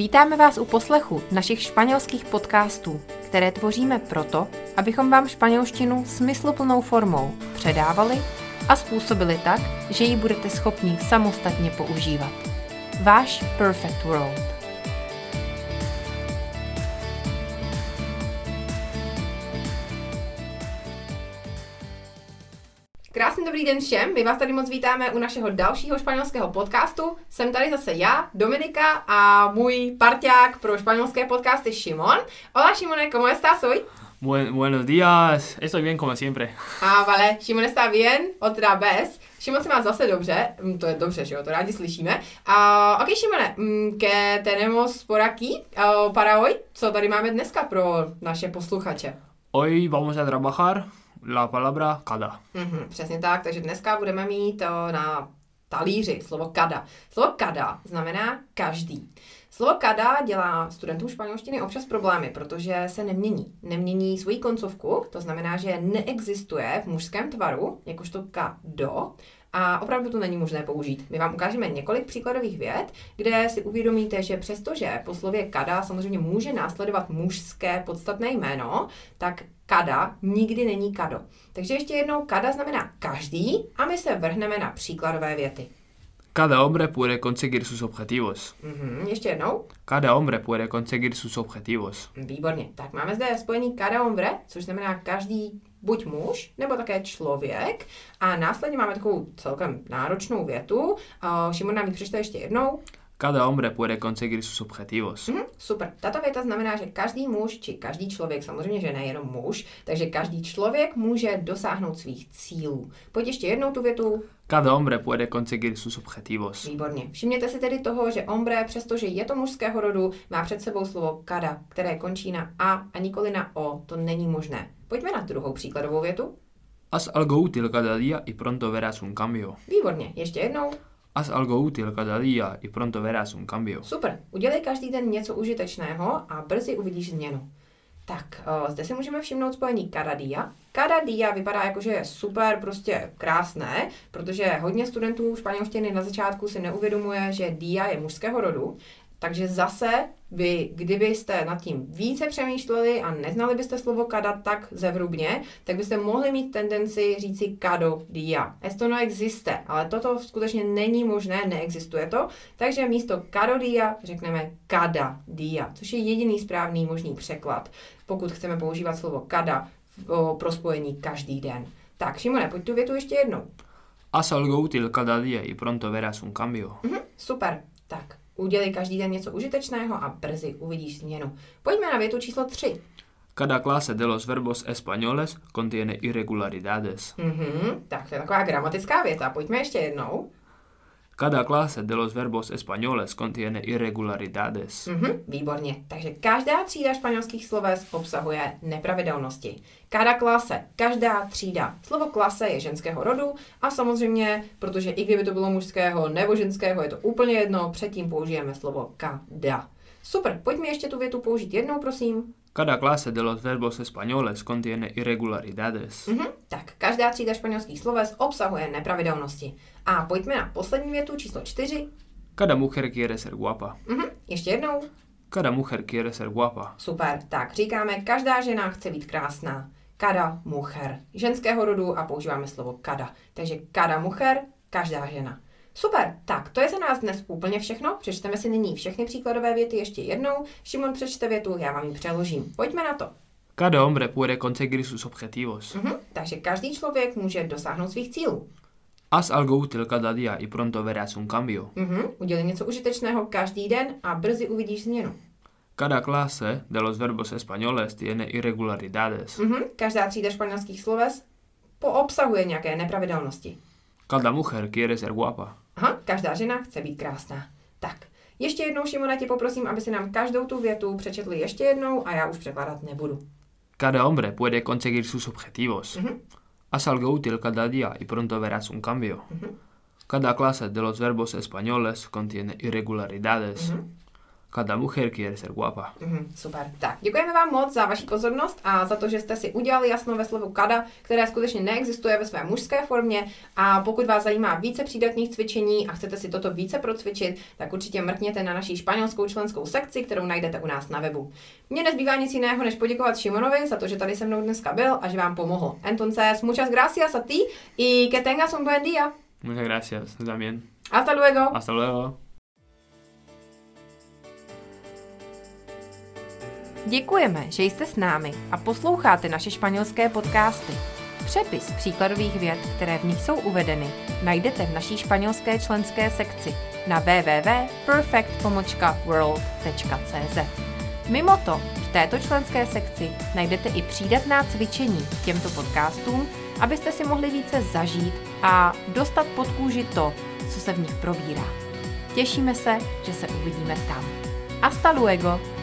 Vítáme vás u poslechu našich španělských podcastů, které tvoříme proto, abychom vám španělštinu smysluplnou formou předávali a způsobili tak, že ji budete schopni samostatně používat. Váš Perfect World. Krásný dobrý den všem, my vás tady moc vítáme u našeho dalšího španělského podcastu. Jsem tady zase já, Dominika a můj parťák pro španělské podcasty Šimon. Hola Šimone, ¿cómo estás hoy? Buen- buenos días, estoy bien como siempre. A vale, Šimon está bien, otra vez. Šimon se má zase dobře, Mm, to je dobře, že jo, to rádi slyšíme. A ok, Šimone, mm, que tenemos por aquí uh, para hoy, co tady máme dneska pro naše posluchače? Hoy vamos a trabajar la palabra cada. Mhm, přesně tak, takže dneska budeme mít uh, na talíři slovo kada. Slovo kada znamená každý. Slovo kada dělá studentům španělštiny občas problémy, protože se nemění. Nemění svoji koncovku, to znamená, že neexistuje v mužském tvaru, jakožto kado, a opravdu to není možné použít. My vám ukážeme několik příkladových vět, kde si uvědomíte, že přestože po slově kada samozřejmě může následovat mužské podstatné jméno, tak kada nikdy není kado. Takže ještě jednou kada znamená každý a my se vrhneme na příkladové věty. Cada hombre puede conseguir sus objetivos. Mhm, ještě jednou. Cada hombre puede conseguir sus objetivos. Výborně. Tak máme zde spojení cada hombre, což znamená každý buď muž, nebo také člověk. A následně máme takovou celkem náročnou větu. Uh, Šimon nám ji přečte ještě jednou. Cada hombre puede conseguir sus objetivos. Mhm, super. Tato věta znamená, že každý muž, či každý člověk, samozřejmě, že nejenom muž, takže každý člověk může dosáhnout svých cílů. Pojď ještě jednou tu větu. Cada hombre puede conseguir sus objetivos. Výborně. Všimněte si tedy toho, že ombre, přestože je to mužského rodu, má před sebou slovo kada, které končí na a a nikoli na o. To není možné. Pojďme na druhou příkladovou větu. Haz algo útil cada día y pronto verás un cambio. Výborně. Ještě jednou. Haz algo útil cada día y pronto verás un cambio. Super. Udělej každý den něco užitečného a brzy uvidíš změnu. Tak, uh, zde si můžeme všimnout spojení cada dia. Cada dia vypadá jako, že je super, prostě krásné, protože hodně studentů španělštiny na začátku si neuvědomuje, že dia je mužského rodu, takže zase vy, kdybyste nad tím více přemýšleli a neznali byste slovo kada tak zevrubně, tak byste mohli mít tendenci říci kado dia. Esto no existe, ale toto skutečně není možné, neexistuje to, takže místo kado dia řekneme kada dia, což je jediný správný možný překlad, pokud chceme používat slovo kada pro spojení každý den. Tak, Šimone, pojď tu větu ještě jednou. Haz algo útil cada día y pronto verás un cambio. Mhm, super. Tak, udělej každý den něco užitečného a brzy uvidíš změnu. Pojďme na větu číslo 3. Cada clase de los verbos españoles contiene irregularidades. Mhm, tak to je taková gramatická věta. Pojďme ještě jednou. Cada clase de los verbos españoles contiene irregularidades. Mhm, výborně. Takže každá třída španělských sloves obsahuje nepravidelnosti. Cada klase, každá třída. Slovo klase je ženského rodu a samozřejmě, protože i kdyby to bylo mužského nebo ženského, je to úplně jedno, předtím použijeme slovo kada. Super, pojďme ještě tu větu použít jednou, prosím. Cada clase de los verbos españoles contiene irregularidades. Mhm, tak každá třída španělských sloves obsahuje nepravidelnosti. A pojďme na poslední větu číslo čtyři. Cada mujer quiere ser guapa. Mhm, ještě jednou. Cada mujer quiere ser guapa. Super, tak říkáme, každá žena chce být krásná. Kada mucher, ženského rodu a používáme slovo kada. Takže kada mucher, každá žena. Super, tak to je za nás dnes úplně všechno. Přečteme si nyní všechny příkladové věty ještě jednou. Šimon přečte větu, já vám ji přeložím. Pojďme na to. Cada hombre puede conseguir sus objetivos. Mhm, takže každý člověk může dosáhnout svých cílů. Haz algo útil cada día y pronto verás un cambio. Mhm, udělej něco užitečného každý den a brzy uvidíš změnu. Cada clase de los verbos españoles tiene irregularidades. Mhm, každá třída španělských sloves poobsahuje nějaké nepravidelnosti. Cada mujer quiere ser guapa. Aha, každá žena chce být krásná. Tak, ještě jednou, Šimona, tě poprosím, aby si nám každou tu větu přečetli ještě jednou a já už překládat nebudu. Cada hombre puede conseguir sus objetivos. Mhm. Haz algo útil cada día y pronto verás un cambio. Mhm. Cada clase de los verbos españoles contiene irregularidades. Mhm. Cada mujer quiere ser guapa. Mm, super. Tak, děkujeme vám moc za vaši pozornost a za to, že jste si udělali jasno ve slovu kada, které skutečně neexistuje ve své mužské formě. A pokud vás zajímá více přídatných cvičení a chcete si toto více procvičit, tak určitě mrkněte na naší španělskou členskou sekci, kterou najdete u nás na webu. Mně nezbývá nic jiného, než poděkovat Šimonovi za to, že tady se mnou dneska byl a že vám pomohl. Entonces, muchas gracias a ti y que tengas un buen día. Muchas gracias, también. Hasta luego. Hasta luego. Děkujeme, že jste s námi a posloucháte naše španělské podcasty. Přepis příkladových vět, které v nich jsou uvedeny, najdete v naší španělské členské sekci na www.perfect.world.cz. Mimo to, v této členské sekci najdete i přídatná cvičení k těmto podcastům, abyste si mohli více zažít a dostat pod kůži to, co se v nich probírá. Těšíme se, že se uvidíme tam. Hasta luego!